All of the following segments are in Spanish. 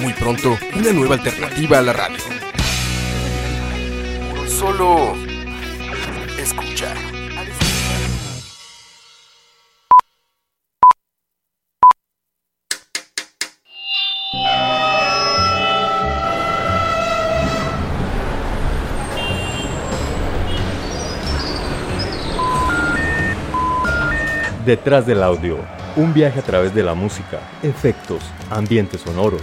Muy pronto, una nueva alternativa a la radio. Solo escucha. Detrás del audio, un viaje a través de la música, efectos, ambientes sonoros,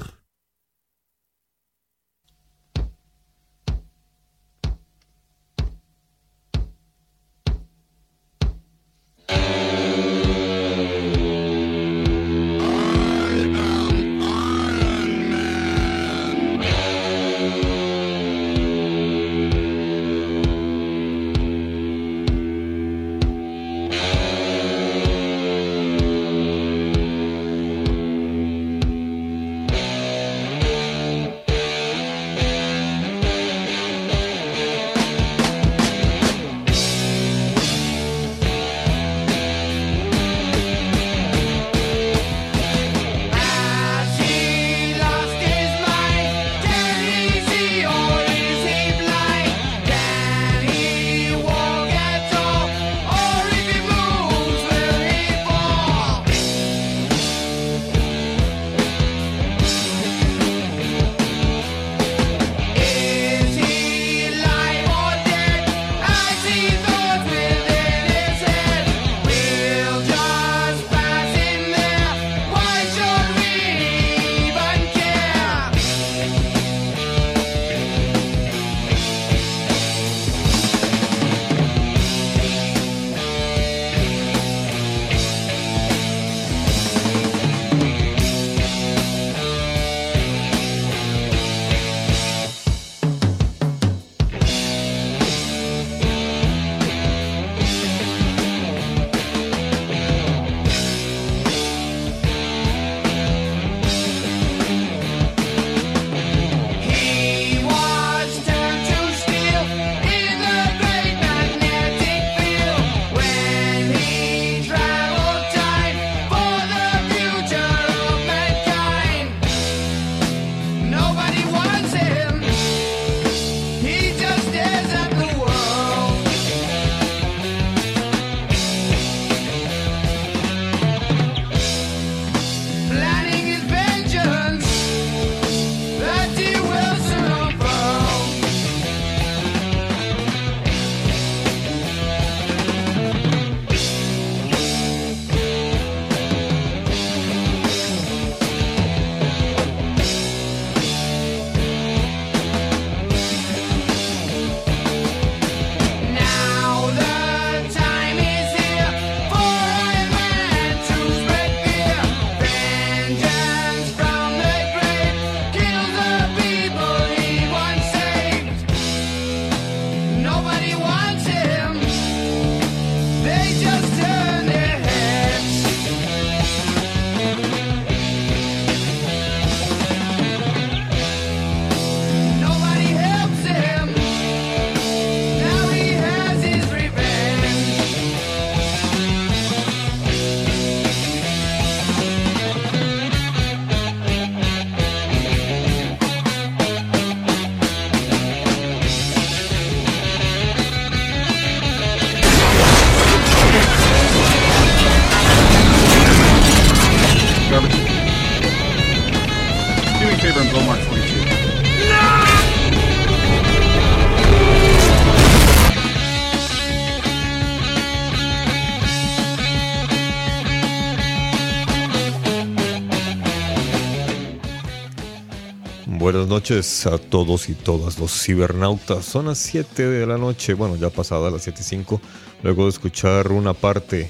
Noches a todos y todas los cibernautas. Son las 7 de la noche, bueno, ya pasada las 7 y 5, luego de escuchar una parte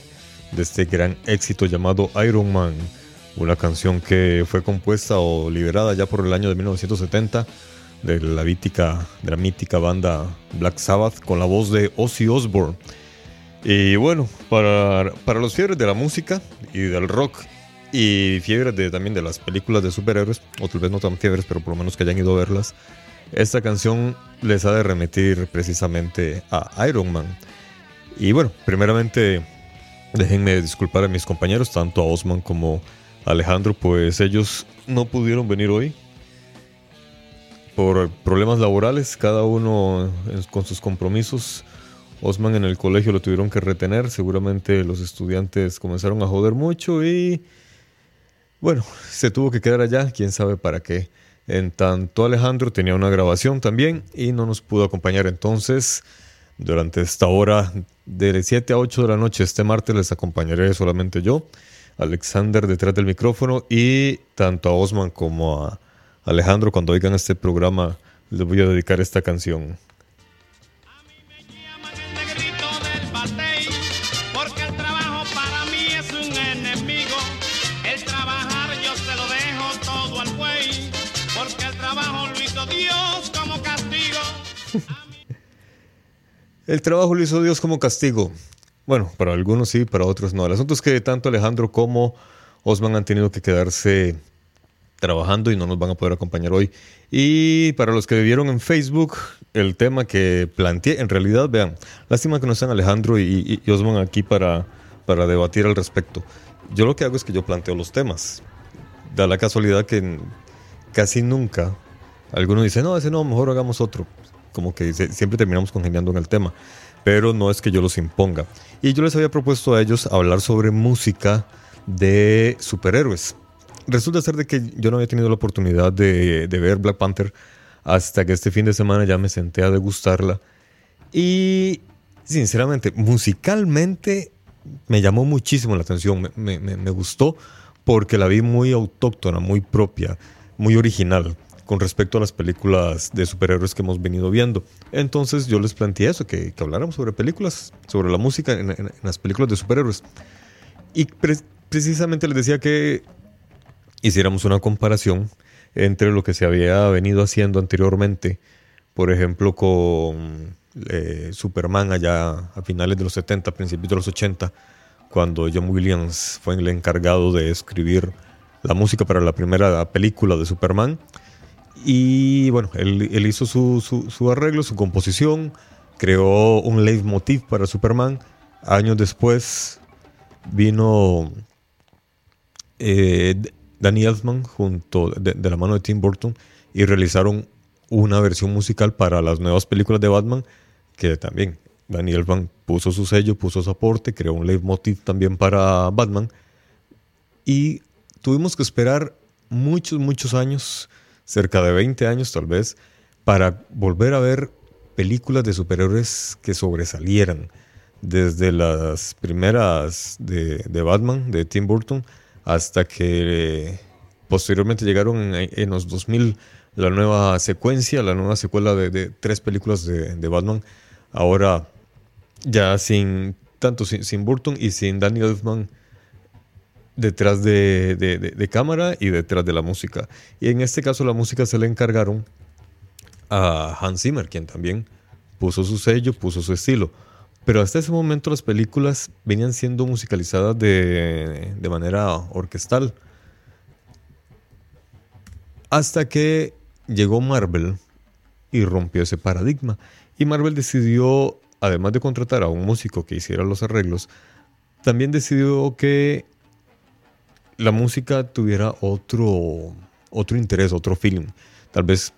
de este gran éxito llamado Iron Man, una canción que fue compuesta o liberada ya por el año de 1970 de la mítica, de la mítica banda Black Sabbath con la voz de Ozzy Osbourne. Y bueno, para, para los fiebres de la música y del rock y fiebres de, también de las películas de superhéroes, o tal vez no tan fiebres, pero por lo menos que hayan ido a verlas, esta canción les ha de remitir precisamente a Iron Man. Y bueno, primeramente déjenme disculpar a mis compañeros, tanto a Osman como a Alejandro, pues ellos no pudieron venir hoy por problemas laborales, cada uno con sus compromisos. Osman en el colegio lo tuvieron que retener, seguramente los estudiantes comenzaron a joder mucho y bueno, se tuvo que quedar allá, quién sabe para qué. En tanto Alejandro tenía una grabación también y no nos pudo acompañar entonces. Durante esta hora de 7 a 8 de la noche este martes les acompañaré solamente yo, Alexander detrás del micrófono y tanto a Osman como a Alejandro cuando oigan este programa les voy a dedicar esta canción. El trabajo lo hizo Dios como castigo. Bueno, para algunos sí, para otros no. El asunto es que tanto Alejandro como Osman han tenido que quedarse trabajando y no nos van a poder acompañar hoy. Y para los que vieron en Facebook, el tema que planteé, en realidad, vean, lástima que no están Alejandro y, Osman aquí para, para debatir al respecto. Yo lo que hago es que yo planteo los temas. Da la casualidad que casi nunca alguno dice, no, ese no, mejor hagamos otro como que siempre terminamos congeniando en el tema, pero no es que yo los imponga. Y yo les había propuesto a ellos hablar sobre música de superhéroes. Resulta ser de que yo no había tenido la oportunidad de, ver Black Panther hasta que este fin de semana ya me senté a degustarla. Y sinceramente, musicalmente me llamó muchísimo la atención, me, me gustó porque la vi muy autóctona, muy propia, muy original con respecto a las películas de superhéroes que hemos venido viendo. Entonces yo les planteé eso, que, habláramos sobre películas, sobre la música en, las películas de superhéroes. Y precisamente les decía que hiciéramos una comparación entre lo que se había venido haciendo anteriormente, por ejemplo, con eh, Superman allá a finales de los 70, principios de los 80, cuando John Williams fue el encargado de escribir la música para la primera película de Superman y bueno, él, hizo su, arreglo, su composición, creó un leitmotiv para Superman. Años después vino eh, Danny Elfman junto de, la mano de Tim Burton y realizaron una versión musical para las nuevas películas de Batman que también Danny Elfman puso su sello, puso su aporte, creó un leitmotiv también para Batman y tuvimos que esperar muchos, muchos años cerca de 20 años tal vez, para volver a ver películas de superhéroes que sobresalieran. Desde las primeras de, Batman, de Tim Burton, hasta que eh, posteriormente llegaron en, los 2000 la nueva secuencia, la nueva secuela de, tres películas de, Batman. Ahora ya sin tanto sin, Burton y sin Daniel Elfman detrás de, cámara y detrás de la música. Y en este caso la música se le encargaron a Hans Zimmer, quien también puso su sello, puso su estilo. Pero hasta ese momento las películas venían siendo musicalizadas de, de manera orquestal. Hasta que llegó Marvel y rompió ese paradigma. Y Marvel decidió, además de contratar a un músico que hiciera los arreglos, también decidió que la música tuviera otro, otro interés, otro feeling. Tal vez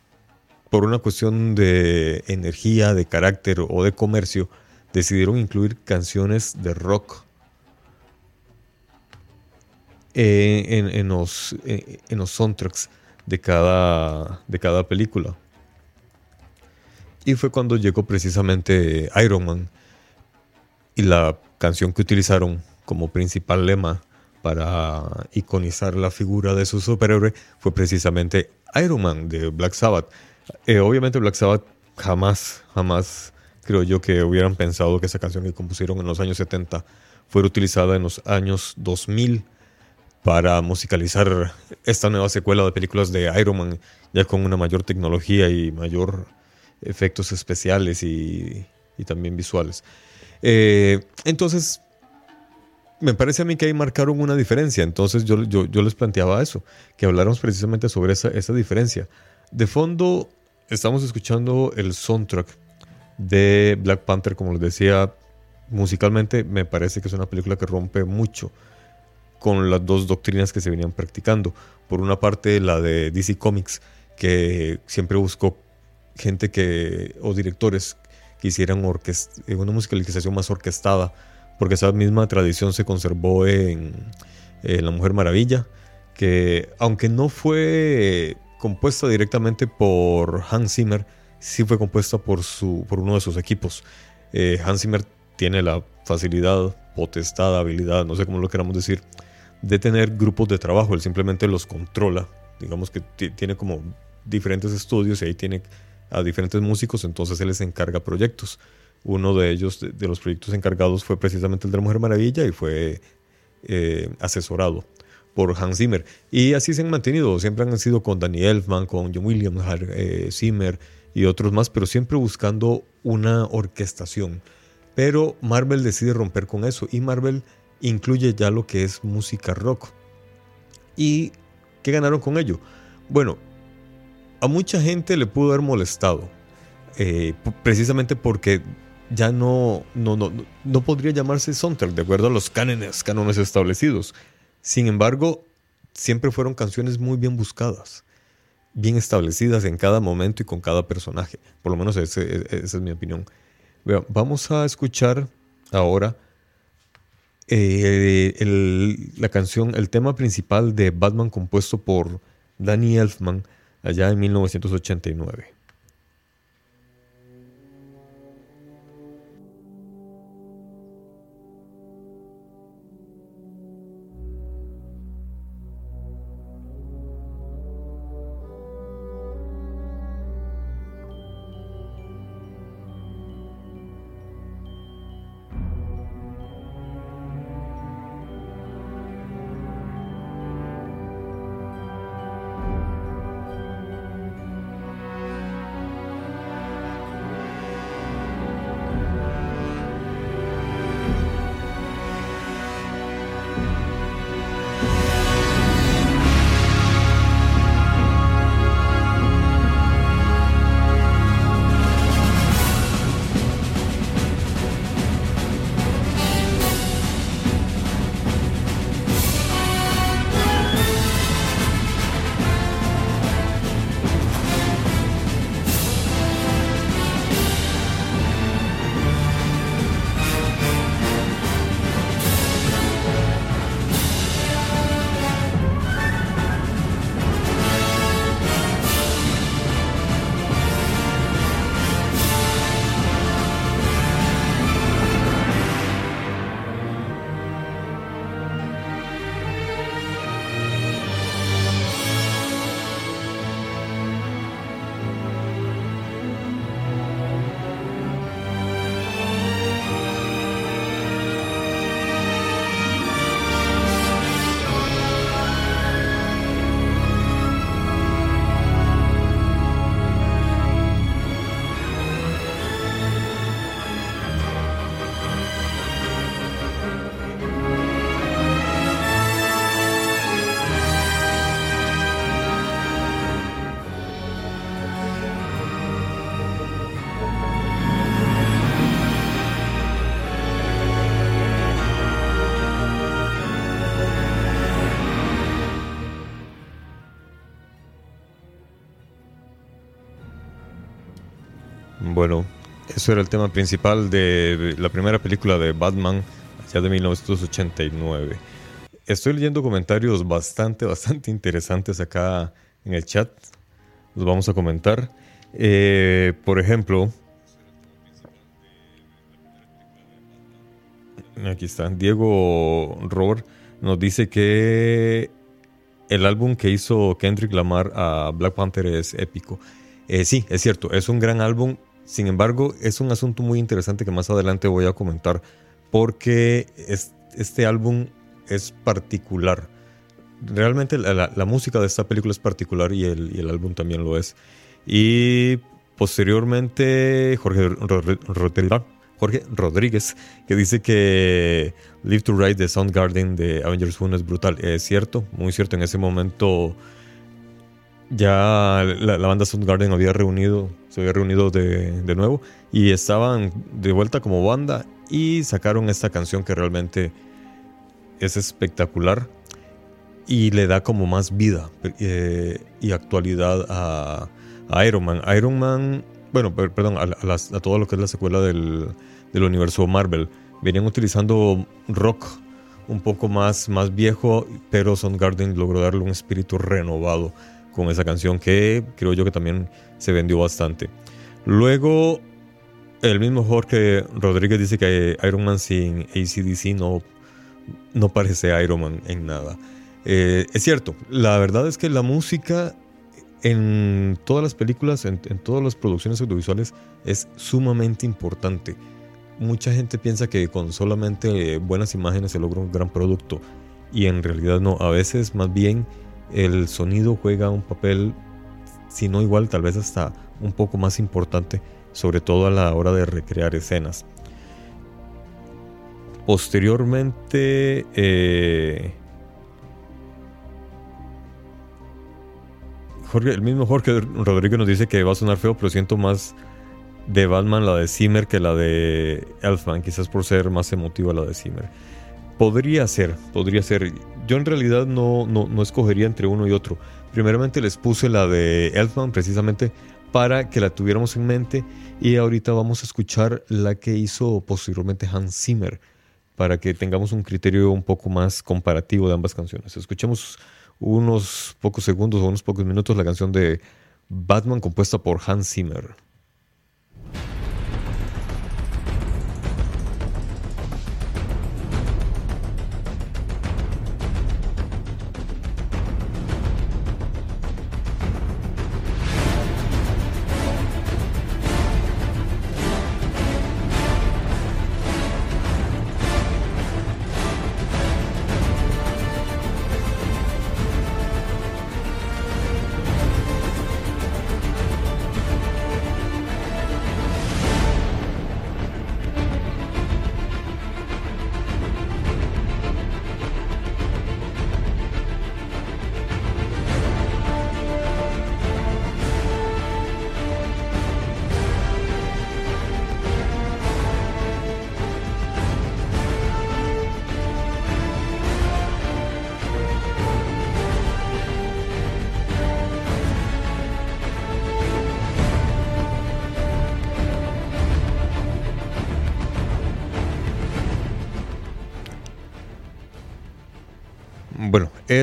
por una cuestión de energía, de carácter o de comercio, decidieron incluir canciones de rock eh, en, los, eh, en, los, soundtracks de cada, de cada película. Y fue cuando llegó precisamente Iron Man y la canción que utilizaron como principal lema para iconizar la figura de su superhéroe fue precisamente Iron Man de Black Sabbath. Eh, obviamente Black Sabbath jamás, jamás creo yo que hubieran pensado que esa canción que compusieron en los años 70 fuera utilizada en los años 2000 para musicalizar esta nueva secuela de películas de Iron Man, ya con una mayor tecnología y mayor efectos especiales y, también visuales. Eh, entonces, me parece a mí que ahí marcaron una diferencia. Entonces yo, yo, les planteaba eso, que habláramos precisamente sobre esa, esa diferencia. De fondo, estamos escuchando el soundtrack de Black Panther, como les decía, musicalmente me parece que es una película que rompe mucho con las dos doctrinas que se venían practicando. Por una parte, la de DC Comics, que siempre buscó gente que, o directores que hicieran eh, una musicalización más orquestada, porque esa misma tradición se conservó en, La Mujer Maravilla, que aunque no fue compuesta directamente por Hans Zimmer, sí fue compuesta por, su, por uno de sus equipos. Eh, Hans Zimmer tiene la facilidad, potestad, habilidad, no sé cómo lo queramos decir, de tener grupos de trabajo. Él simplemente los controla. Digamos que tiene como diferentes estudios y ahí tiene a diferentes músicos, entonces él les encarga proyectos. Uno de ellos, de, los proyectos encargados, fue precisamente el de la Mujer Maravilla y fue eh, asesorado por Hans Zimmer. Y así se han mantenido, siempre han sido con Danny Elfman, con John Williams, eh, Zimmer y otros más, pero siempre buscando una orquestación. Pero Marvel decide romper con eso y Marvel incluye ya lo que es música rock. ¿Y qué ganaron con ello? Bueno, a mucha gente le pudo haber molestado, eh, precisamente porque ya no, no, no, no, podría llamarse soundtrack de acuerdo a los cánones, cánones establecidos. Sin embargo, siempre fueron canciones muy bien buscadas, bien establecidas en cada momento y con cada personaje. Por lo menos esa es mi opinión. vamos a escuchar ahora eh, la canción, el tema principal de Batman compuesto por Danny Elfman allá en 1989. Eso era el tema principal de la primera película de Batman, ya de 1989. Estoy leyendo comentarios bastante, bastante interesantes acá en el chat. Los vamos a comentar. Eh, por ejemplo, aquí está Diego Robert nos dice que el álbum que hizo Kendrick Lamar a Black Panther es épico. Eh, sí, es cierto, es un gran álbum. Sin embargo, es un asunto muy interesante que más adelante voy a comentar porque este álbum es particular. Realmente la, música de esta película es particular y el, álbum también lo es. Y posteriormente Jorge Jorge Rodríguez, que dice que Live to Ride de Soundgarden de Avengers 1 es brutal. Es cierto, muy cierto. En ese momento ya la, banda Soundgarden había reunido, se había reunido de, de, nuevo y estaban de vuelta como banda y sacaron esta canción que realmente es espectacular y le da como más vida eh, y actualidad a, Iron Man. Iron Man, bueno, perdón, a, a, todo lo que es la secuela del, del universo Marvel. Venían utilizando rock un poco más, más viejo, pero Soundgarden logró darle un espíritu renovado con esa canción que creo yo que también se vendió bastante. Luego, el mismo Jorge Rodríguez dice que Iron Man sin ACDC no, no parece Iron Man en nada. Eh, es cierto, la verdad es que la música en todas las películas, en, en todas las producciones audiovisuales, es sumamente importante mucha gente piensa que con solamente buenas imágenes se logra un gran producto y en realidad no, a veces más bien el sonido juega un papel, si no igual, tal vez hasta un poco más importante, sobre todo a la hora de recrear escenas. Posteriormente, eh, Jorge, el mismo Jorge Rodríguez nos dice que va a sonar feo, pero siento más de Batman la de Zimmer que la de Elfman, quizás por ser más emotiva la de Zimmer. Podría ser, podría ser. Yo en realidad no, no, escogería entre uno y otro. Primeramente les puse la de Elfman precisamente para que la tuviéramos en mente y ahorita vamos a escuchar la que hizo posteriormente Hans Zimmer para que tengamos un criterio un poco más comparativo de ambas canciones. Escuchemos unos pocos segundos o unos pocos minutos la canción de Batman compuesta por Hans Zimmer.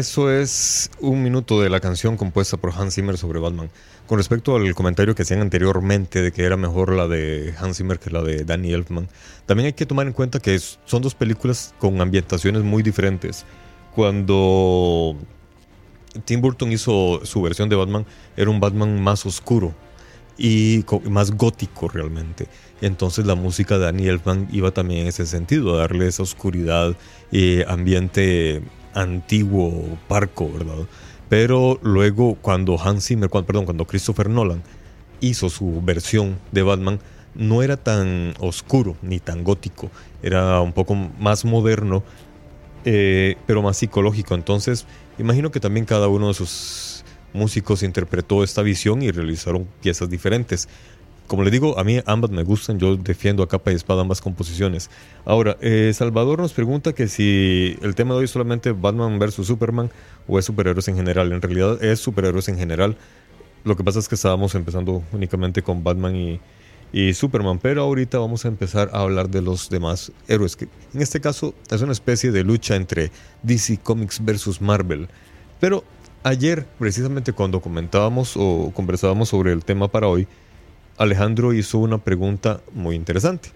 Eso es un minuto de la canción compuesta por Hans Zimmer sobre Batman. Con respecto al comentario que hacían anteriormente de que era mejor la de Hans Zimmer que la de Danny Elfman, también hay que tomar en cuenta que son dos películas con ambientaciones muy diferentes. Cuando Tim Burton hizo su versión de Batman, era un Batman más oscuro y más gótico realmente. Entonces la música de Danny Elfman iba también en ese sentido, a darle esa oscuridad y ambiente antiguo parco, ¿verdad? Pero luego cuando Hans Zimmer, cuando, perdón, cuando Christopher Nolan hizo su versión de Batman, no era tan oscuro ni tan gótico, era un poco más moderno, eh, pero más psicológico. Entonces, imagino que también cada uno de sus músicos interpretó esta visión y realizaron piezas diferentes como les digo, a mí ambas me gustan, yo defiendo a capa y espada ambas composiciones. Ahora, eh, Salvador nos pregunta que si el tema de hoy es solamente Batman versus Superman o es superhéroes en general. En realidad es superhéroes en general. Lo que pasa es que estábamos empezando únicamente con Batman y, y Superman, pero ahorita vamos a empezar a hablar de los demás héroes, que en este caso es una especie de lucha entre DC Comics versus Marvel. Pero ayer, precisamente cuando comentábamos o conversábamos sobre el tema para hoy, Alejandro hizo una pregunta muy interesante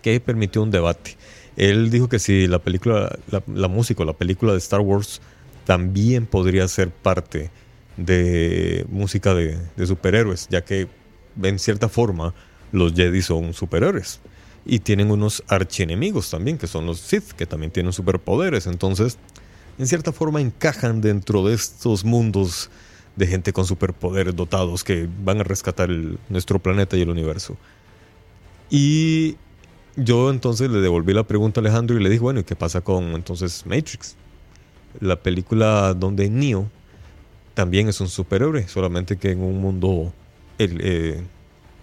que permitió un debate. Él dijo que si la película, la, música o la película de Star Wars también podría ser parte de música de, de superhéroes, ya que en cierta forma los Jedi son superhéroes y tienen unos archienemigos también, que son los Sith, que también tienen superpoderes. Entonces, en cierta forma encajan dentro de estos mundos de gente con superpoderes dotados que van a rescatar nuestro planeta y el universo. Y yo entonces le devolví la pregunta a Alejandro y le dije, bueno, ¿y qué pasa con entonces Matrix? La película donde Neo también es un superhéroe, solamente que en un mundo eh,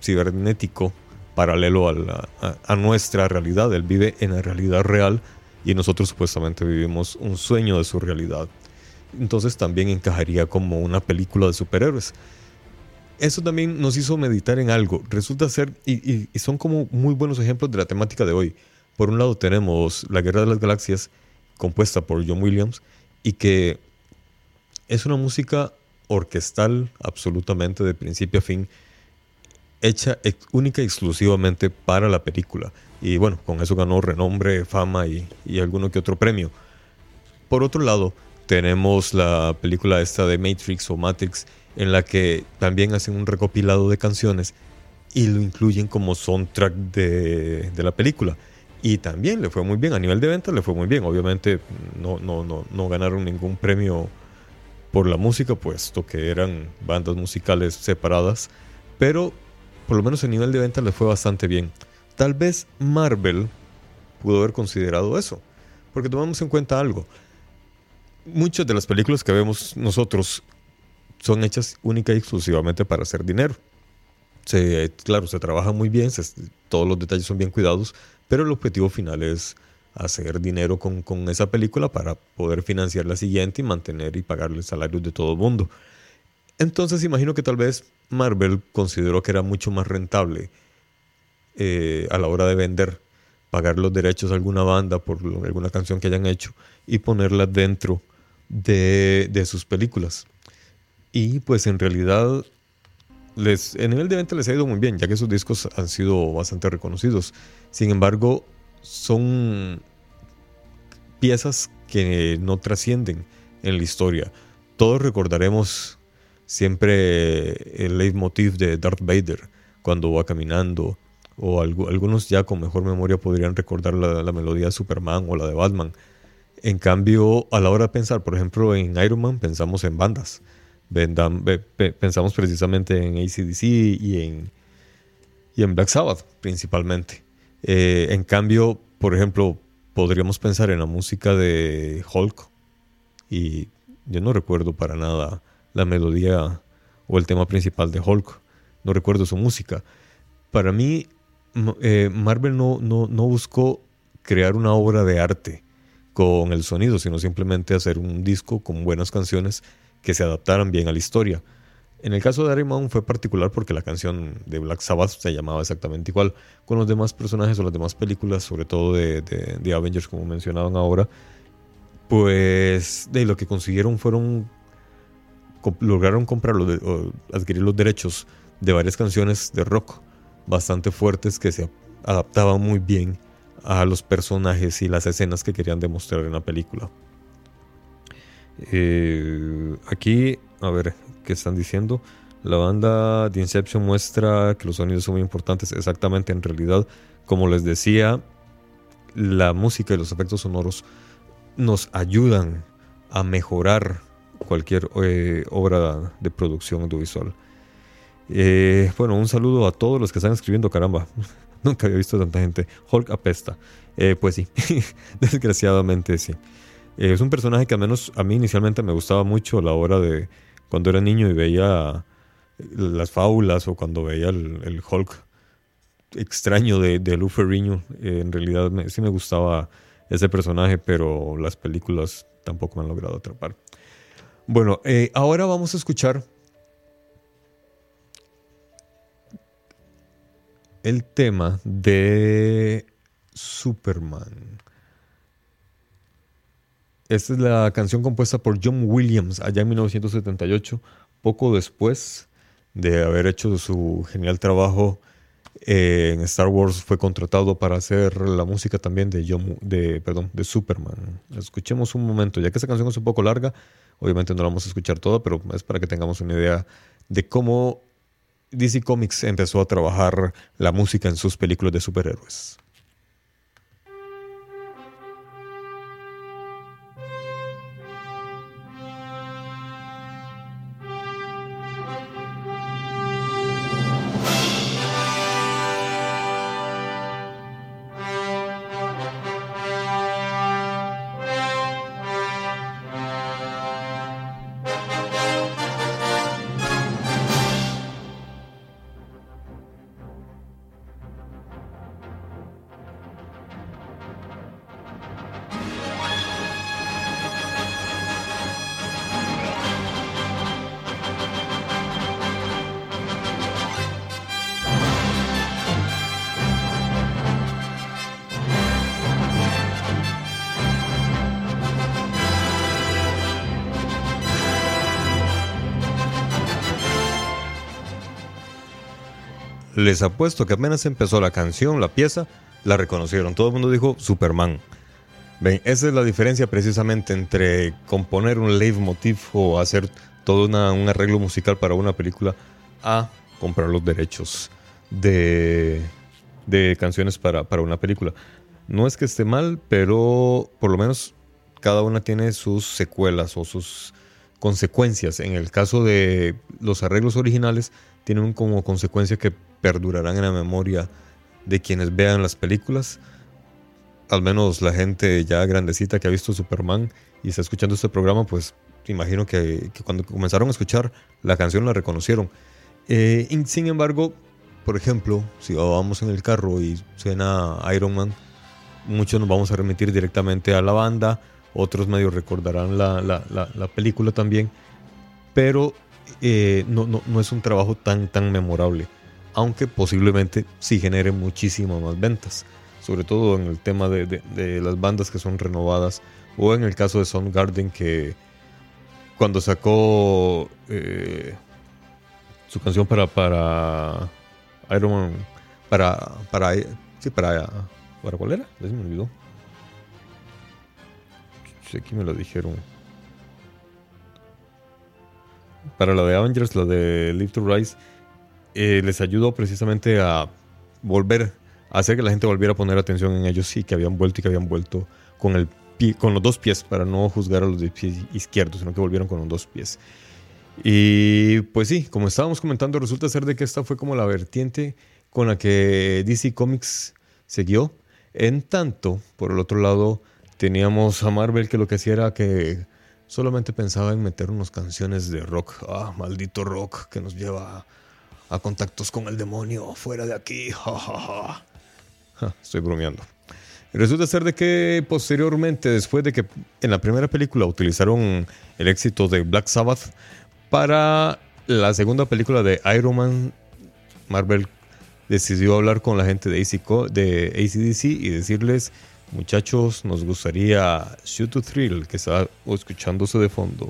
cibernético paralelo a, nuestra realidad. Él vive en la realidad real y nosotros supuestamente vivimos un sueño de su realidad. Entonces también encajaría como una película de superhéroes. Eso también nos hizo meditar en algo. Resulta ser, y, son como muy buenos ejemplos de la temática de hoy. Por un lado tenemos La Guerra de las Galaxias, compuesta por John Williams, y que es una música orquestal absolutamente de principio a fin, hecha única y exclusivamente para la película. Y bueno, con eso ganó renombre, fama y, y alguno que otro premio. Por otro lado, tenemos la película esta de Matrix o Matrix, en la que también hacen un recopilado de canciones y lo incluyen como soundtrack de, de la película. Y también le fue muy bien, a nivel de ventas le fue muy bien. Obviamente no, no, no, no ganaron ningún premio por la música, puesto que eran bandas musicales separadas, pero por lo menos el nivel de venta le fue bastante bien. Tal vez Marvel pudo haber considerado eso, porque tomamos en cuenta algo. Muchas de las películas que vemos nosotros son hechas única y exclusivamente para hacer dinero. Se, claro, se trabaja muy bien, todos los detalles son bien cuidados, pero el objetivo final es hacer dinero con, con, esa película para poder financiar la siguiente y mantener y pagarle salarios de todo el mundo. Entonces imagino que tal vez Marvel consideró que era mucho más rentable eh, a la hora de vender, pagar los derechos a alguna banda por alguna canción que hayan hecho y ponerla dentro de, sus películas. Y pues en realidad les, en nivel de venta les ha ido muy bien, ya que sus discos han sido bastante reconocidos. Sin embargo, son piezas que no trascienden en la historia. Todos recordaremos siempre el leitmotiv de Darth Vader cuando va caminando, o algunos ya con mejor memoria podrían recordar la, melodía de Superman o la de Batman. En cambio, a la hora de pensar, por ejemplo, en Iron Man, pensamos en bandas. Pensamos precisamente en ACDC y en, y en Black Sabbath, principalmente. Eh, en cambio, por ejemplo, podríamos pensar en la música de Hulk. Y yo no recuerdo para nada la melodía o el tema principal de Hulk. No recuerdo su música. Para mí, eh, Marvel no, no, no buscó crear una obra de arte con el sonido, sino simplemente hacer un disco con buenas canciones que se adaptaran bien a la historia. En el caso de Iron Man fue particular porque la canción de Black Sabbath se llamaba exactamente igual. Con los demás personajes o las demás películas, sobre todo de, Avengers, como mencionaban ahora, pues de lo que consiguieron fueron lograron comprar o adquirir los derechos de varias canciones de rock bastante fuertes que se adaptaban muy bien a los personajes y las escenas que querían demostrar en la película. Eh, aquí, a ver, ¿qué están diciendo? La banda de Inception muestra que los sonidos son muy importantes. Exactamente, en realidad, como les decía, la música y los efectos sonoros nos ayudan a mejorar cualquier eh, obra de producción audiovisual. Eh, bueno, un saludo a todos los que están escribiendo, caramba. Nunca había visto tanta gente. Hulk apesta. Eh, pues sí, desgraciadamente sí. es un personaje que al menos a mí inicialmente me gustaba mucho a la hora de cuando era niño y veía las fábulas o cuando veía el, Hulk extraño de, de Ferrigno. en realidad sí me gustaba ese personaje, pero las películas tampoco me han logrado atrapar. Bueno, eh, ahora vamos a escuchar el tema de Superman. Esta es la canción compuesta por John Williams allá en 1978, poco después de haber hecho su genial trabajo Eh, en Star Wars fue contratado para hacer la música también de, de, perdón, de Superman. Escuchemos un momento, ya que esta canción es un poco larga, obviamente no la vamos a escuchar toda, pero es para que tengamos una idea de cómo DC Comics empezó a trabajar la música en sus películas de superhéroes. Les apuesto que apenas empezó la canción, la pieza, la reconocieron. Todo el mundo dijo Superman. Ven, esa es la diferencia precisamente entre componer un leitmotiv o hacer todo un arreglo musical para una película a comprar los derechos de, de canciones para, para una película. No es que esté mal, pero por lo menos cada una tiene sus secuelas o sus consecuencias. En el caso de los arreglos originales, tienen como consecuencia que perdurarán en la memoria de quienes vean las películas. Al menos la gente ya grandecita que ha visto Superman y está escuchando este programa, pues imagino que, cuando comenzaron a escuchar la canción la reconocieron. Eh, sin embargo, por ejemplo, si vamos en el carro y suena Iron Man, muchos nos vamos a remitir directamente a la banda, otros medios recordarán la, la película también, pero eh, no, no, no, es un trabajo tan, tan memorable, aunque posiblemente sí genere muchísimas más ventas, sobre todo en el tema de, de, las bandas que son renovadas, o en el caso de Soundgarden que cuando sacó eh, su canción para, para Iron Man, para, para, sí, para, ¿para cuál era? Se me olvidó. Sí, me lo dijeron para la de Avengers, la de Live to Rise, eh, les ayudó precisamente a volver, a hacer que la gente volviera a poner atención en ellos y que habían vuelto y que habían vuelto con, el con los dos pies, para no juzgar a los de pies izquierdos, sino que volvieron con los dos pies. Y pues sí, como estábamos comentando, resulta ser de que esta fue como la vertiente con la que DC Comics siguió. En tanto, por el otro lado, teníamos a Marvel que lo que hacía era que Solamente pensaba en meter unas canciones de rock. Ah, maldito rock que nos lleva contactos con el demonio. Fuera de aquí. estoy bromeando. resulta ser de que posteriormente, después de que en la primera película utilizaron el éxito de Black Sabbath, para la segunda película de Iron Man, Marvel decidió hablar con la gente de, de ACDC y decirles Muchachos, nos gustaría Shoot to Thrill, que está escuchándose de fondo.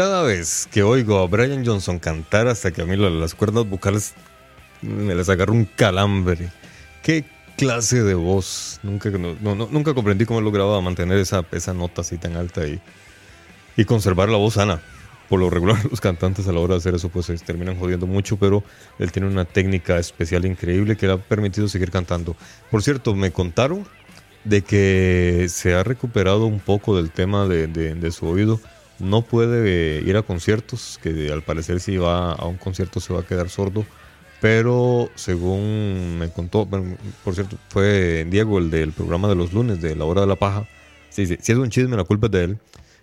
Cada vez que oigo a Brian Johnson cantar hasta que a mí las cuerdas vocales me les agarra un calambre. Qué clase de voz. Nunca, nunca comprendí cómo lograba mantener esa, esa nota así tan alta y, y conservar la voz sana. Por lo regular los cantantes a la hora de hacer eso pues se terminan jodiendo mucho, pero él tiene una técnica especial increíble que le ha permitido seguir cantando. Por cierto, me contaron de que se ha recuperado un poco del tema de, de su oído. No puede ir a conciertos, que al parecer si va a un concierto se va a quedar sordo pero según me contó, por cierto, fue Diego el del programa de los lunes de la hora de la paja. Si, si, es un chisme, la culpa es de él.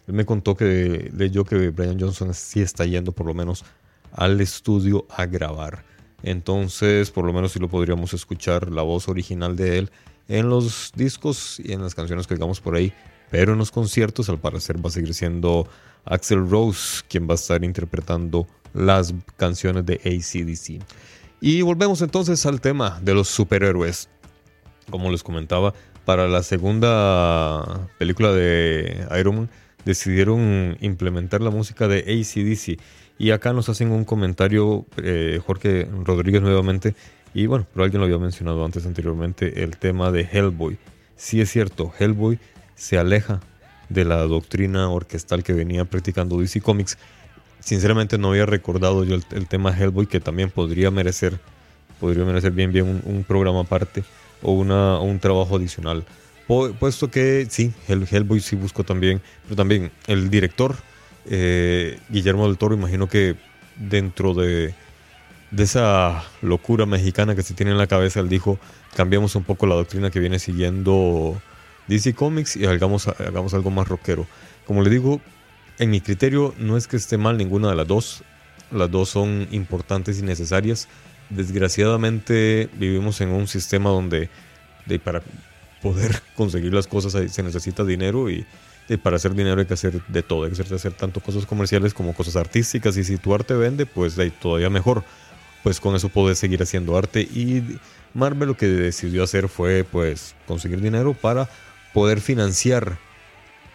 Él me contó que leyó que Brian Johnson sí está yendo por lo menos al estudio a grabar. Entonces, por lo menos sí lo podríamos escuchar la voz original de él en los discos y en las canciones que digamos por ahí. Pero en los conciertos, al parecer, va a seguir siendo Axel Rose quien va a estar interpretando las canciones de ACDC. Y volvemos entonces al tema de los superhéroes. Como les comentaba, para la segunda película de Iron Man decidieron implementar la música de ACDC. Y acá nos hacen un comentario eh, Jorge Rodríguez nuevamente. Y bueno, pero alguien lo había mencionado antes anteriormente, el tema de Hellboy. Sí es cierto, Hellboy se aleja de la doctrina orquestal que venía practicando DC Comics. Sinceramente no había recordado yo el, tema Hellboy que también podría merecer podría merecer bien bien un, programa aparte o una, un trabajo adicional. Puesto que sí Hellboy sí busco también pero también el director eh, Guillermo del Toro imagino que dentro de de esa locura mexicana que se tiene en la cabeza él dijo cambiamos un poco la doctrina que viene siguiendo DC Comics y hagamos, hagamos algo más rockero como le digo en mi criterio no es que esté mal ninguna de las dos. Las dos son importantes y necesarias. Desgraciadamente vivimos en un sistema donde para poder conseguir las cosas se necesita dinero y, para hacer dinero hay que hacer de todo. Hay que hacer, tanto cosas comerciales como cosas artísticas y si tu arte vende pues ahí todavía mejor. Pues con eso puedes seguir haciendo arte y Marvel lo que decidió hacer fue pues conseguir dinero para poder financiar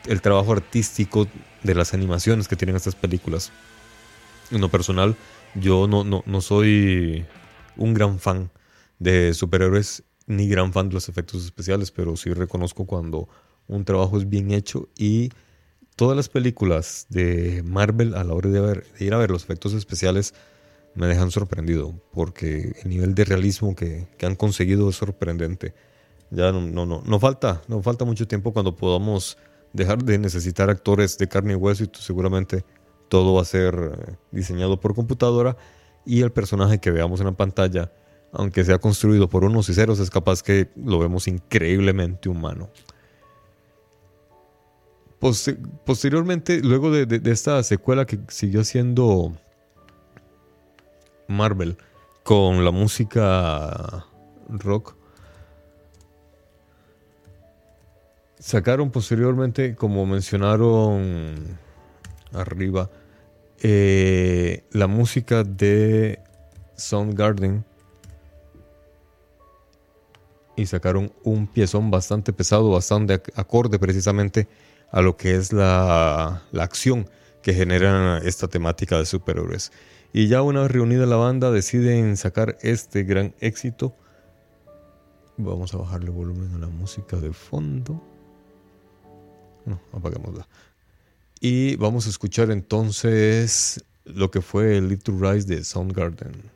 el trabajo artístico de las animaciones que tienen estas películas. En lo personal, yo no, no, no soy un gran fan de superhéroes ni gran fan de los efectos especiales, pero sí reconozco cuando un trabajo es bien hecho y todas las películas de Marvel a la hora de, ir a ver los efectos especiales me dejan sorprendido porque el nivel de realismo que, que han conseguido es sorprendente. Ya no, no, no, falta, no falta mucho tiempo cuando podamos dejar de necesitar actores de carne y hueso y seguramente todo va a ser eh, diseñado por computadora y el personaje que veamos en la pantalla, aunque sea construido por unos y ceros, es capaz que lo vemos increíblemente humano. posteriormente, luego de, esta secuela que siguió siendo Marvel con la música rock, Sacaron posteriormente, como mencionaron arriba, eh, la música de Soundgarden y sacaron un piezón bastante pesado, bastante acorde precisamente a lo que es la, la acción que genera esta temática de superhéroes. Y ya una vez reunida la banda deciden sacar este gran éxito. Vamos a bajarle volumen a la música de fondo. No, apagámosla. Y vamos a escuchar entonces lo que fue el Little Rise de Soundgarden.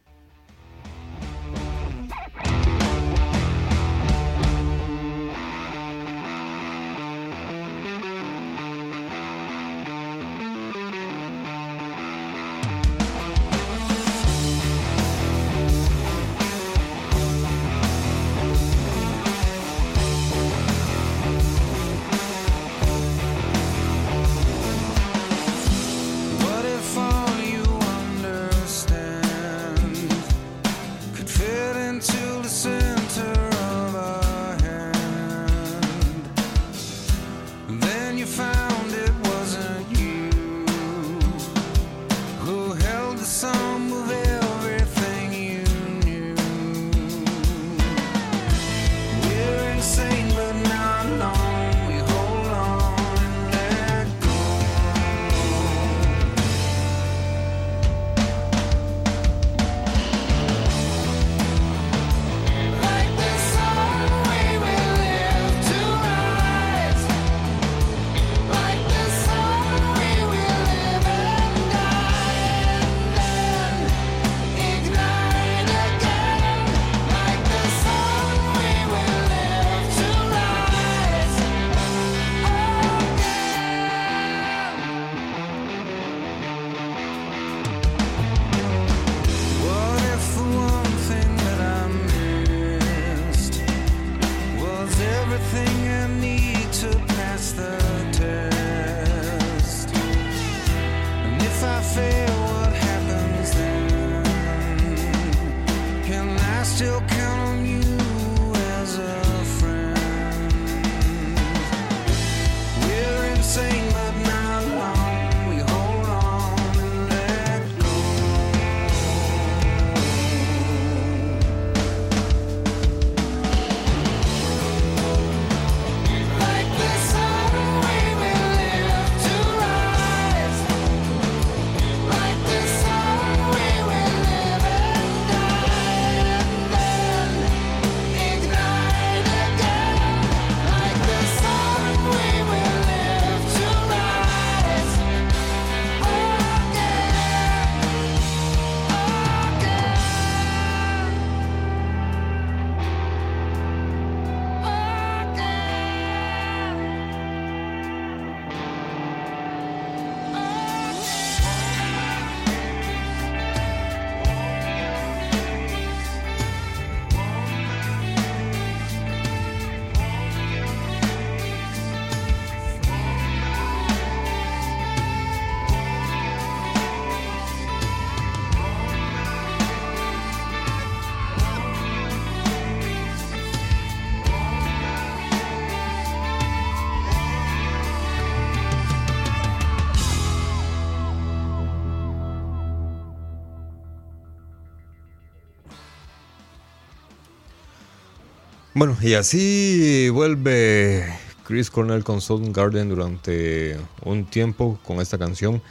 Bueno, y así vuelve Chris Cornell con Garden durante un tiempo con esta canción.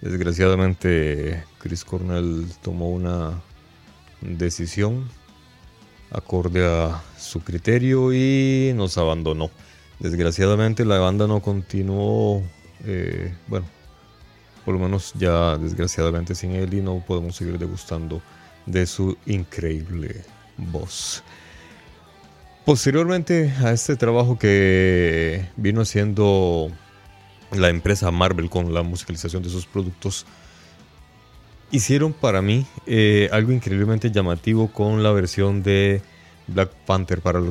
Desgraciadamente, Chris Cornell tomó una decisión acorde a su criterio y nos abandonó. Desgraciadamente la banda no continuó, eh, bueno, por lo menos ya desgraciadamente sin él y no podemos seguir degustando de su increíble voz. Posteriormente a este trabajo que vino haciendo la empresa Marvel con la musicalización de sus productos, hicieron para mí eh, algo increíblemente llamativo con la versión de Black Panther. Para,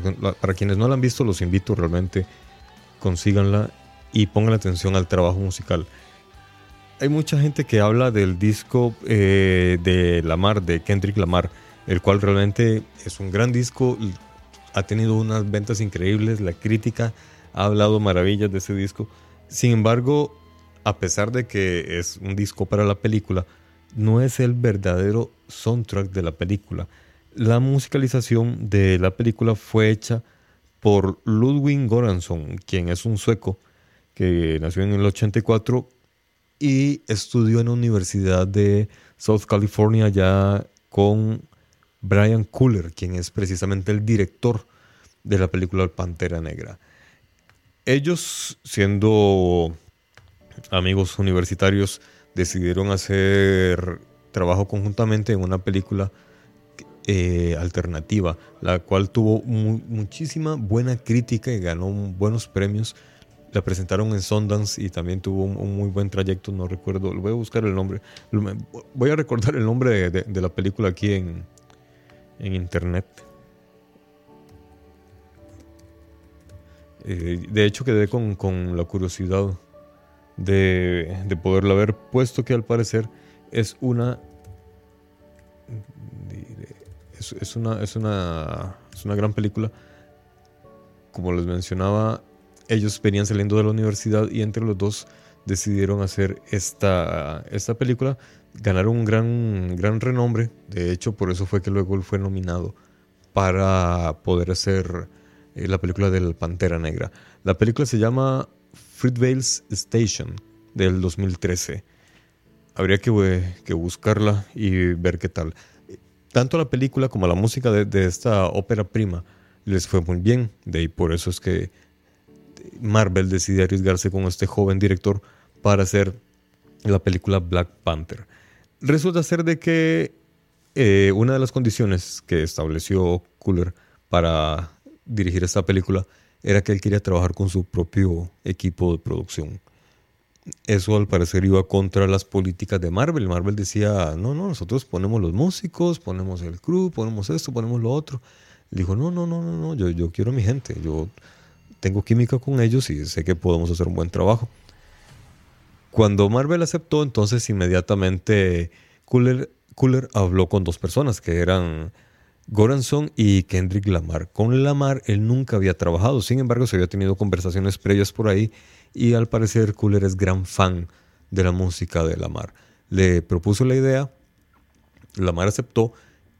para quienes no la han visto, los invito realmente, consíganla y pongan atención al trabajo musical. Hay mucha gente que habla del disco eh, de Lamar, de Kendrick Lamar, el cual realmente es un gran disco, ha tenido unas ventas increíbles, la crítica ha hablado maravillas de ese disco. Sin embargo, a pesar de que es un disco para la película, no es el verdadero soundtrack de la película. La musicalización de la película fue hecha por Ludwig Goransson, quien es un sueco que nació en el 84 y estudió en la Universidad de South California ya con Brian Cooler, quien es precisamente el director de la película Pantera Negra. Ellos, siendo amigos universitarios, decidieron hacer trabajo conjuntamente en una película eh, alternativa, la cual tuvo muchísima buena crítica y ganó buenos premios. La presentaron en Sundance y también tuvo un, muy buen trayecto, no recuerdo, voy a buscar el nombre, voy a recordar el nombre de, la película aquí en, en internet. Eh, de hecho quedé con, con la curiosidad de, de poderlo ver, puesto que al parecer es una es, una, es, una, es una gran película. Como les mencionaba, ellos venían saliendo de la universidad y entre los dos decidieron hacer esta, esta película. Ganaron un gran, gran renombre. De hecho, por eso fue que luego él fue nominado para poder hacer eh, la película del Pantera Negra. La película se llama Fruitvale's Station del 2013. Habría que, que, buscarla y ver qué tal. Tanto la película como la música de, esta ópera prima les fue muy bien. De ahí por eso es que Marvel decide arriesgarse con este joven director para hacer la película Black Panther. Resulta ser de que eh, una de las condiciones que estableció Cooler para dirigir esta película era que él quería trabajar con su propio equipo de producción. Eso al parecer iba contra las políticas de Marvel. Marvel decía, no, no, nosotros ponemos los músicos, ponemos el crew, ponemos esto, ponemos lo otro. Dijo, no, no, no, no, no, yo, yo quiero a mi gente, yo tengo química con ellos y sé que podemos hacer un buen trabajo. Cuando Marvel aceptó, entonces inmediatamente Cooler, Cooler habló con dos personas que eran Goranson y Kendrick Lamar. Con Lamar él nunca había trabajado, sin embargo se había tenido conversaciones previas por ahí y al parecer Cooler es gran fan de la música de Lamar. Le propuso la idea, Lamar aceptó.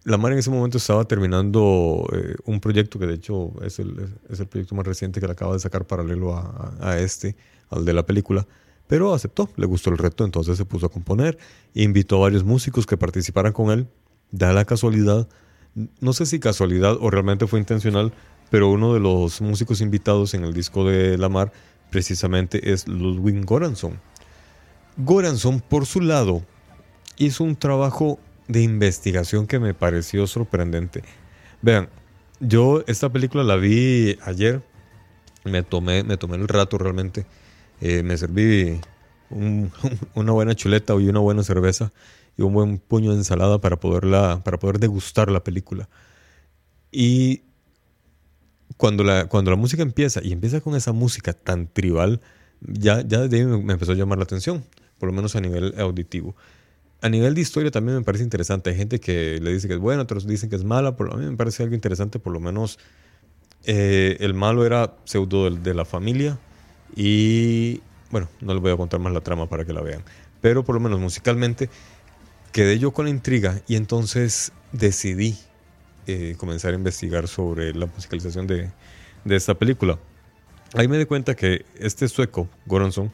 Lamar en ese momento estaba terminando eh, un proyecto que de hecho es el, es el, proyecto más reciente que le acaba de sacar paralelo a, a este, al de la película. Pero aceptó, le gustó el reto, entonces se puso a componer, invitó a varios músicos que participaran con él. Da la casualidad no sé si casualidad o realmente fue intencional, pero uno de los músicos invitados en el disco de Lamar precisamente es Ludwig Goranson. Goranson, por su lado, hizo un trabajo de investigación que me pareció sorprendente. Vean, yo esta película la vi ayer, me tomé, me tomé el rato realmente, eh, me serví una buena chuleta y una buena cerveza y un buen puño de ensalada para, poderla, para poder degustar la película. Y cuando la, cuando la música empieza, y empieza con esa música tan tribal, ya, ya de ahí me empezó a llamar la atención, por lo menos a nivel auditivo. A nivel de historia también me parece interesante. Hay gente que le dice que es buena, otros dicen que es mala. Por, a mí me parece algo interesante, por lo menos eh, el malo era pseudo de, de, la familia. Y bueno, no les voy a contar más la trama para que la vean. Pero por lo menos musicalmente quedé yo con la intriga y entonces decidí eh, comenzar a investigar sobre la musicalización de, de esta película. Ahí me di cuenta que este sueco, Goranson,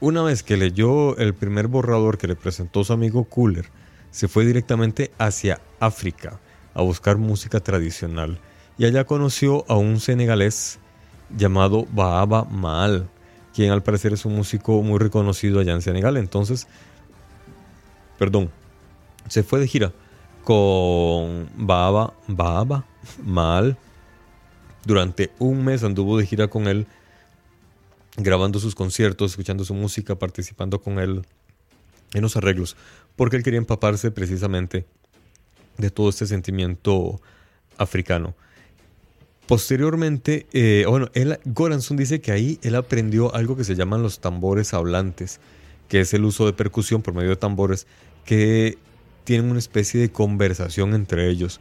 una vez que leyó el primer borrador que le presentó su amigo Cooler, se fue directamente hacia África a buscar música tradicional y allá conoció a un senegalés llamado Baaba Maal, quien al parecer es un músico muy reconocido allá en Senegal. Entonces, perdón, se fue de gira con Baaba, Baaba Maal. Durante un mes anduvo de gira con él grabando sus conciertos, escuchando su música, participando con él en los arreglos, porque él quería empaparse precisamente de todo este sentimiento africano. Posteriormente, eh, bueno, él, Goranson dice que ahí él aprendió algo que se llaman los tambores hablantes, que es el uso de percusión por medio de tambores que tienen una especie de conversación entre ellos.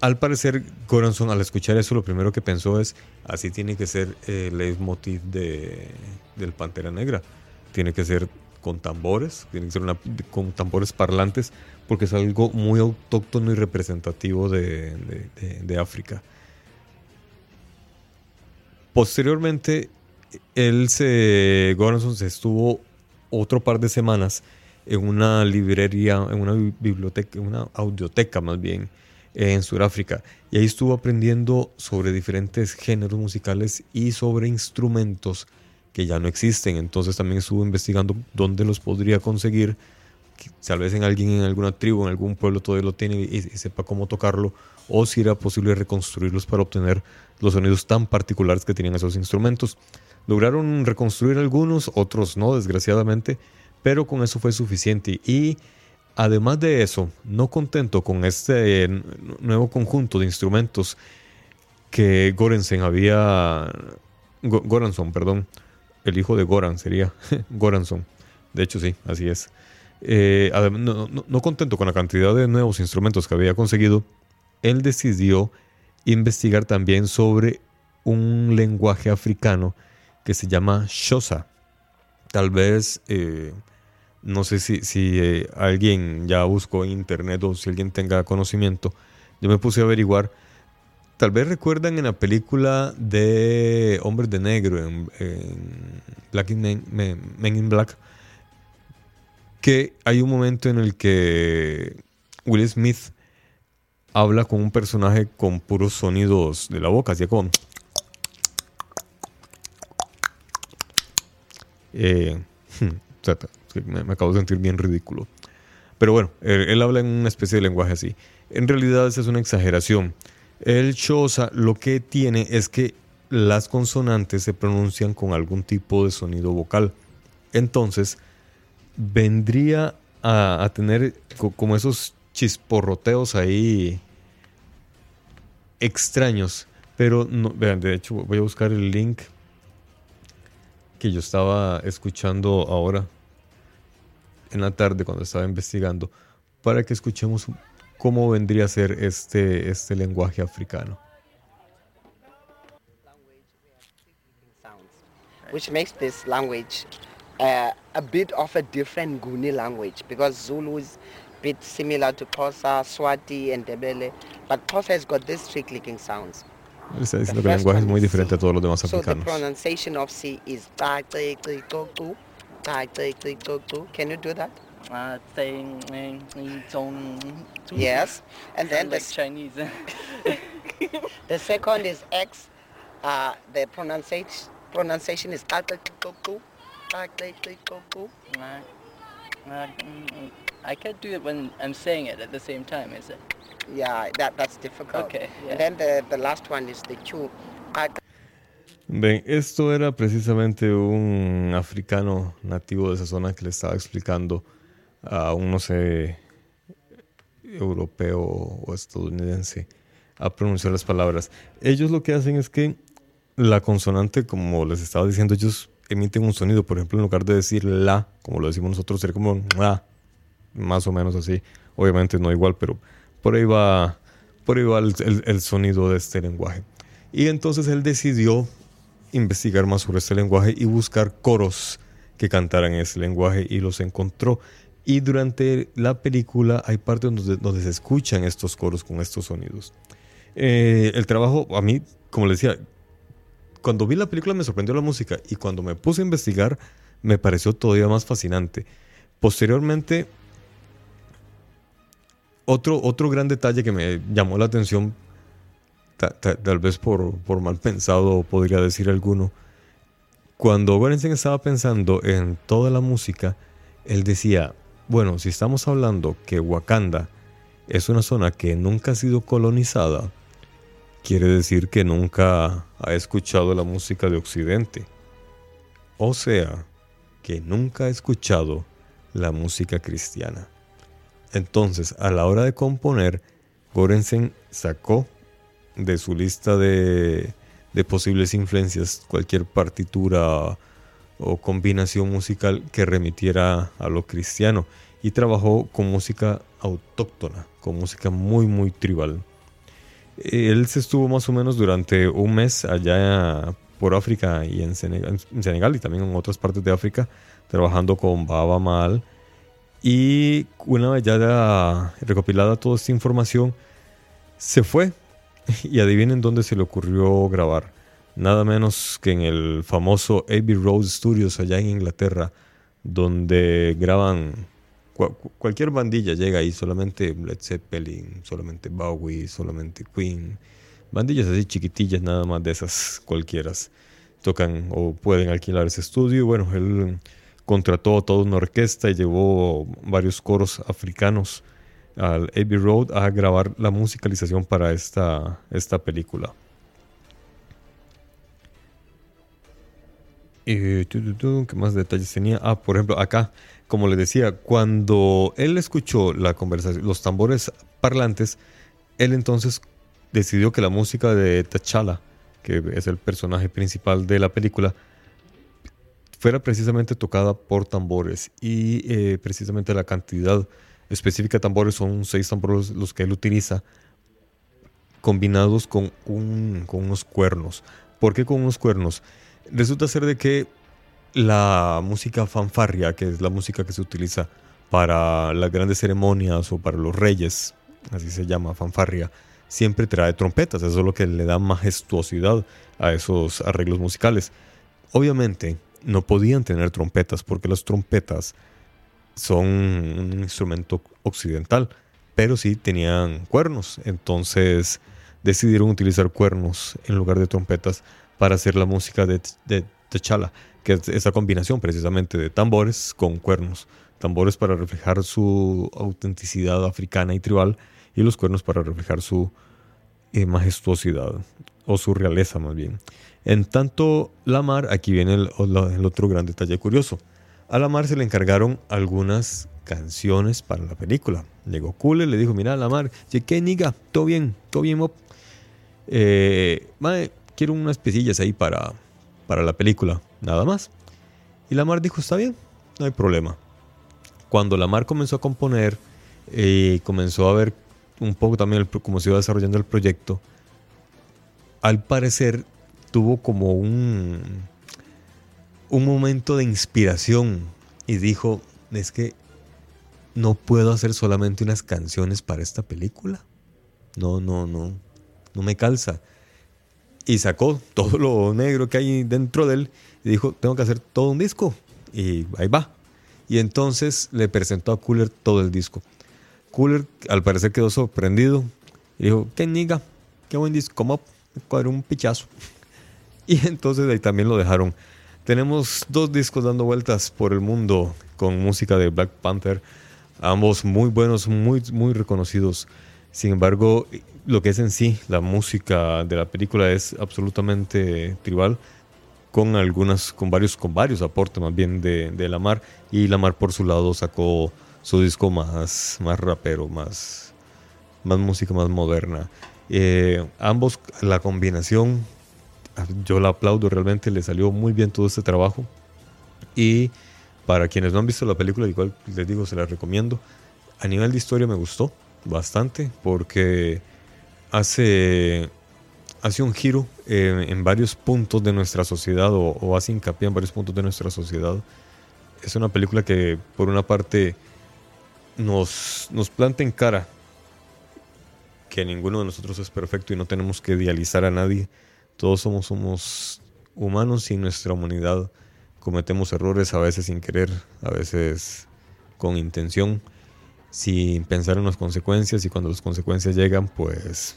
Al parecer, Goranson al escuchar eso lo primero que pensó es, así tiene que ser el leitmotiv de, del Pantera Negra. Tiene que ser con tambores, tiene que ser con tambores parlantes, porque es algo muy autóctono y representativo de, de África. Posteriormente, él se, Goranson se estuvo otro par de semanas en una librería, en una biblioteca, una audioteca más bien, en Sudáfrica. Y ahí estuvo aprendiendo sobre diferentes géneros musicales y sobre instrumentos que ya no existen. Entonces también estuvo investigando dónde los podría conseguir. Tal vez en alguien, en alguna tribu, en algún pueblo todavía lo tiene y, sepa cómo tocarlo. O si era posible reconstruirlos para obtener los sonidos tan particulares que tenían esos instrumentos. Lograron reconstruir algunos, otros no, desgraciadamente. Pero con eso fue suficiente. Y Además de eso, no contento con este nuevo conjunto de instrumentos que Gorensen había. Goranson, perdón. El hijo de Goran sería Goranson. De hecho, sí, así es. Eh, no, no, contento con la cantidad de nuevos instrumentos que había conseguido, él decidió investigar también sobre un lenguaje africano que se llama Xhosa. Tal vez eh, no sé si, si eh, alguien ya buscó en internet o si alguien tenga conocimiento. Yo me puse a averiguar. Tal vez recuerdan en la película de Hombres de Negro, en, Black Men, Men, in Black, que hay un momento en el que Will Smith habla con un personaje con puros sonidos de la boca, así como... Eh, me, acabo de sentir bien ridículo. Pero bueno, él, habla en una especie de lenguaje así. En realidad esa es una exageración. El Xhosa lo que tiene es que las consonantes se pronuncian con algún tipo de sonido vocal. Entonces, vendría a, tener como esos chisporroteos ahí extraños. Pero no, vean, de hecho voy a buscar el link que yo estaba escuchando ahora en la tarde cuando estaba investigando para que escuchemos cómo vendría a ser este, este lenguaje africano. Which makes this language uh, a bit of a different Guni language because Zulu is bit similar to Xhosa, Swati and Debele, but Xhosa has got these three clicking sounds. está diciendo que el lenguaje es muy diferente a todos los demás africanos. So the pronunciation of C is Can you do that? Uh, yes, and then the Chinese. the second is X. Uh, the pronunciation pronunciation is I can't do it when I'm saying it at the same time, is it? Yeah, that that's difficult. Okay. Yeah. And then the the last one is the Q. Ven, esto era precisamente un africano nativo de esa zona que le estaba explicando a un, no sé, europeo o estadounidense a pronunciar las palabras. Ellos lo que hacen es que la consonante, como les estaba diciendo, ellos emiten un sonido. Por ejemplo, en lugar de decir la, como lo decimos nosotros, sería como la, más o menos así. Obviamente no igual, pero por ahí va, por ahí va el sonido de este lenguaje. Y entonces él decidió investigar más sobre este lenguaje y buscar coros que cantaran ese lenguaje y los encontró Y durante la película hay partes donde, donde se escuchan estos coros con estos sonidos. Eh, el trabajo, a mí, como les decía, cuando vi la película me sorprendió la música y cuando me puse a investigar me pareció todavía más fascinante. Posteriormente, otro, otro gran detalle que me llamó la atención, tal vez por, por, mal pensado podría decir alguno, cuando Gorensen estaba pensando en toda la música, él decía, bueno, si estamos hablando que Wakanda es una zona que nunca ha sido colonizada, quiere decir que nunca ha escuchado la música de Occidente. O sea, que nunca ha escuchado la música cristiana. Entonces, a la hora de componer, Gorensen sacó de su lista de, posibles influencias cualquier partitura o combinación musical que remitiera a lo cristiano y trabajó con música autóctona, con música muy muy tribal. Él se estuvo más o menos durante un mes allá por África y en Senegal, en Senegal y también en otras partes de África trabajando con Baba Mal y una vez ya recopilada toda esta información, se fue y adivinen dónde se le ocurrió grabar. Nada menos que en el famoso Abbey Road Studios allá en Inglaterra, donde graban cualquier bandilla llega ahí, solamente Led Zeppelin, solamente Bowie, solamente Queen, bandillas así chiquitillas, nada más de esas cualquiera. Tocan o pueden alquilar ese estudio. Bueno, él contrató toda una orquesta y llevó varios coros africanos al Abbey Road a grabar la musicalización para esta, esta película. ¿Qué más detalles tenía? Ah, por ejemplo, acá, como les decía, cuando él escuchó la conversación, los tambores parlantes, él entonces decidió que la música de T'Challa, que es el personaje principal de la película, fuera precisamente tocada por tambores y eh, precisamente la cantidad específica de tambores son seis tambores los que él utiliza combinados con, un, con unos cuernos. ¿Por qué con unos cuernos? Resulta ser de que la música fanfarria, que es la música que se utiliza para las grandes ceremonias o para los reyes, así se llama fanfarria, siempre trae trompetas. Eso es lo que le da majestuosidad a esos arreglos musicales. Obviamente, no podían tener trompetas porque las trompetas son un instrumento occidental, pero sí tenían cuernos. Entonces decidieron utilizar cuernos en lugar de trompetas para hacer la música de, de, que es esa combinación precisamente de tambores con cuernos. Tambores para reflejar su autenticidad africana y tribal y los cuernos para reflejar su eh, majestuosidad o su realeza más bien. En tanto, Lamar, aquí viene el, otro gran detalle curioso. A Lamar se le encargaron algunas canciones para la película. Llegó Cule, le dijo, mira Lamar, ¿qué niga? Todo bien, todo bien, mop. Eh, quiero unas piecillas ahí para, para la película, nada más. Y Lamar dijo, está bien, no hay problema. Cuando Lamar comenzó a componer y eh, comenzó a ver un poco también cómo se iba desarrollando el proyecto, al parecer tuvo como un, un momento de inspiración y dijo, es que no puedo hacer solamente unas canciones para esta película. No, no, no, no me calza. Y sacó todo lo negro que hay dentro de él y dijo, tengo que hacer todo un disco. Y ahí va. Y entonces le presentó a Cooler todo el disco. Cooler al parecer quedó sorprendido y dijo, qué niga, qué buen disco, como un pichazo. Y entonces ahí también lo dejaron. Tenemos dos discos dando vueltas por el mundo con música de Black Panther, ambos muy buenos, muy, muy reconocidos. Sin embargo, lo que es en sí la música de la película es absolutamente tribal, con algunas, con varios, con varios aportes más bien de, de Lamar. Y Lamar por su lado sacó su disco más, más rapero, más, más música más moderna. Eh, ambos, la combinación yo la aplaudo, realmente le salió muy bien todo este trabajo. Y para quienes no han visto la película, igual les digo, se la recomiendo. A nivel de historia me gustó bastante porque hace, hace un giro en varios puntos de nuestra sociedad o, o, hace hincapié en varios puntos de nuestra sociedad. Es una película que por una parte nos, nos planta en cara que ninguno de nosotros es perfecto y no tenemos que idealizar a nadie. Todos somos, somos humanos y nuestra humanidad cometemos errores a veces sin querer, a veces con intención, sin pensar en las consecuencias y cuando las consecuencias llegan, pues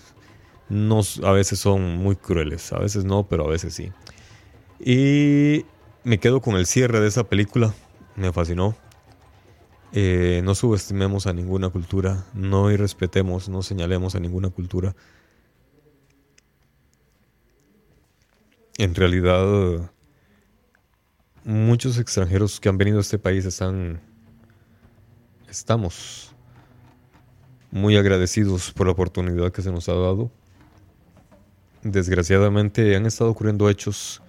a veces son muy crueles, a veces no, pero a veces sí. Y me quedo con el cierre de esa película, me fascinó. Eh, no subestimemos a ninguna cultura, no irrespetemos, no señalemos a ninguna cultura. En realidad, muchos extranjeros que han venido a este país están, estamos muy agradecidos por la oportunidad que se nos ha dado. Desgraciadamente han estado ocurriendo hechos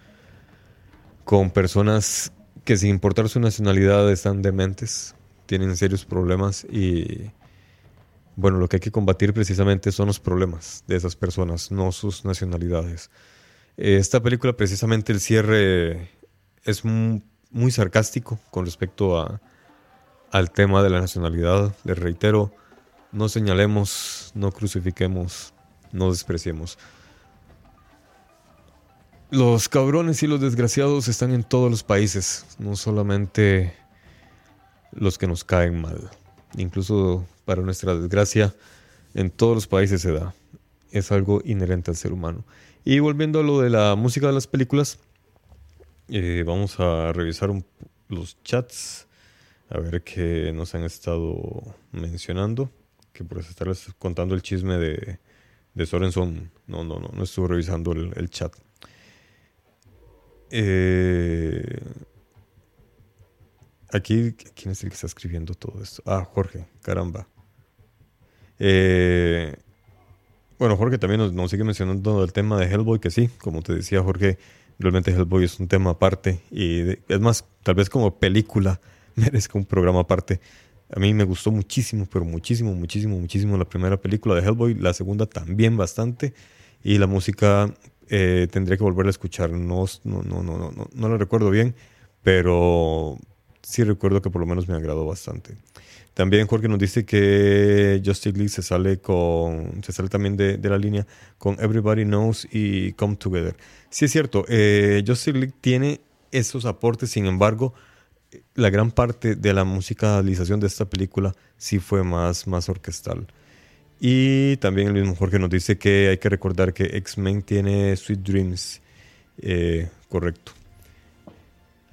con personas que sin importar su nacionalidad están dementes, tienen serios problemas y bueno, lo que hay que combatir precisamente son los problemas de esas personas, no sus nacionalidades. Esta película precisamente el cierre es muy sarcástico con respecto a, al tema de la nacionalidad. Les reitero, no señalemos, no crucifiquemos, no despreciemos. Los cabrones y los desgraciados están en todos los países, no solamente los que nos caen mal. Incluso para nuestra desgracia, en todos los países se da. Es algo inherente al ser humano. Y volviendo a lo de la música de las películas, eh, vamos a revisar los chats, a ver qué nos han estado mencionando. Que por estarles contando el chisme de, de Sorenson, no, no, no, no estuve revisando el, chat. Eh, aquí, ¿quién es el que está escribiendo todo esto? Ah, Jorge, caramba. Eh, bueno, Jorge también nos, sigue mencionando el tema de Hellboy, que sí, como te decía Jorge, realmente Hellboy es un tema aparte y es más, tal vez como película merezca un programa aparte. A mí me gustó muchísimo, pero muchísimo, muchísimo, muchísimo la primera película de Hellboy, la segunda también bastante y la música eh, tendría que volver a escuchar, no, no, no, no, no, no la recuerdo bien, pero sí recuerdo que por lo menos me agradó bastante. También Jorge nos dice que Justice League se sale con se sale también de, la línea con Everybody Knows y Come Together. Sí es cierto, eh, Justice League tiene esos aportes, sin embargo, la gran parte de la musicalización de esta película sí fue más, más orquestal. Y también el mismo Jorge nos dice que hay que recordar que X-Men tiene Sweet Dreams. Eh, correcto.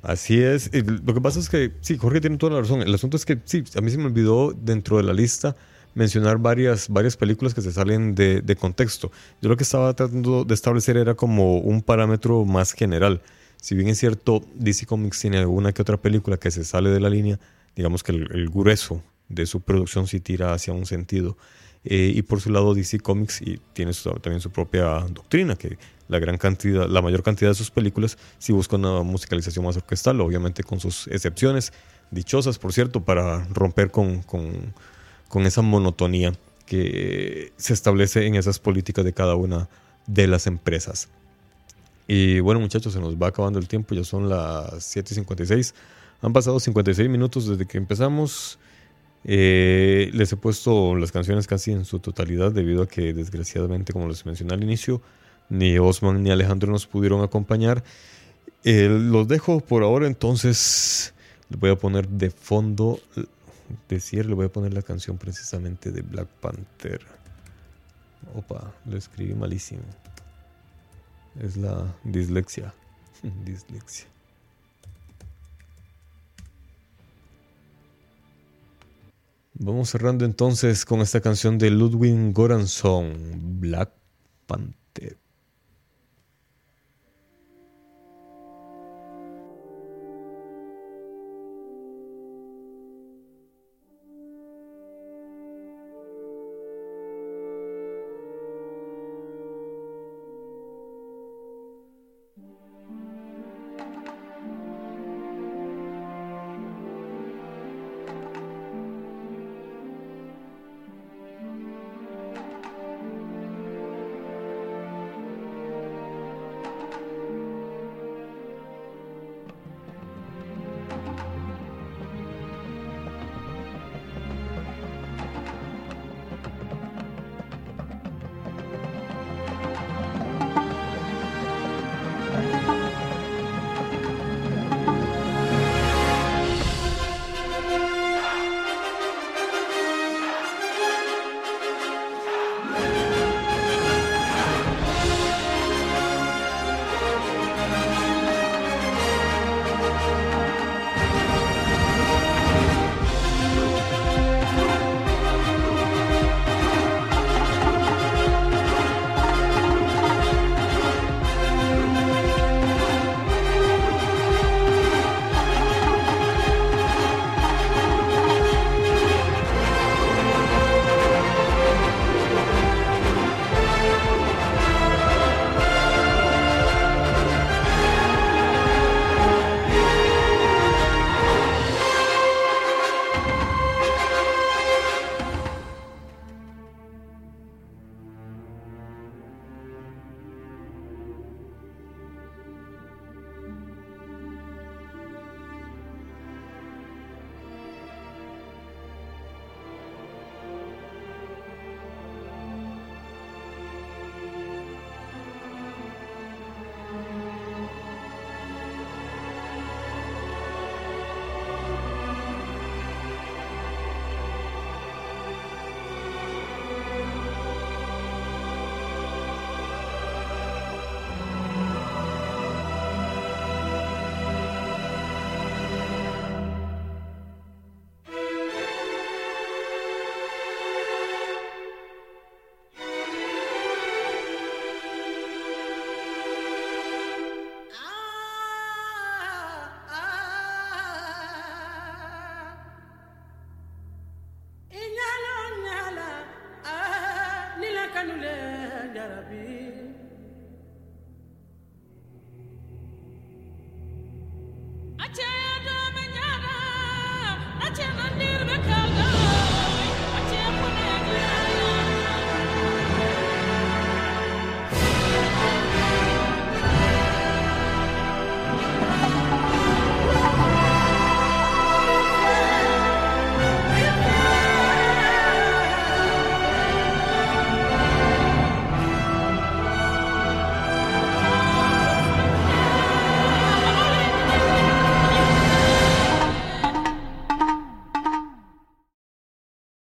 Así es. Lo que pasa es que, sí, Jorge tiene toda la razón. El asunto es que, sí, a mí se me olvidó dentro de la lista mencionar varias, varias películas que se salen de, de, contexto. Yo lo que estaba tratando de establecer era como un parámetro más general. Si bien es cierto, DC Comics tiene alguna que otra película que se sale de la línea, digamos que el, grueso de su producción sí tira hacia un sentido. Eh, y por su lado, DC Comics y tiene también su propia doctrina, que la gran cantidad, la mayor cantidad de sus películas si buscan una musicalización más orquestal, obviamente con sus excepciones, dichosas por cierto, para romper con, con, esa monotonía que se establece en esas políticas de cada una de las empresas. Y bueno muchachos, se nos va acabando el tiempo, ya son las 7.56, han pasado 56 minutos desde que empezamos. Eh, les he puesto las canciones casi en su totalidad debido a que desgraciadamente, como les mencioné al inicio, ni Osman ni Alejandro nos pudieron acompañar. Eh, los dejo por ahora, entonces voy a poner de fondo, decir, le voy a poner la canción precisamente de Black Panther. Opa, lo escribí malísimo. Es la dislexia. dislexia. Vamos cerrando entonces con esta canción de Ludwig Goranson, Black Panther.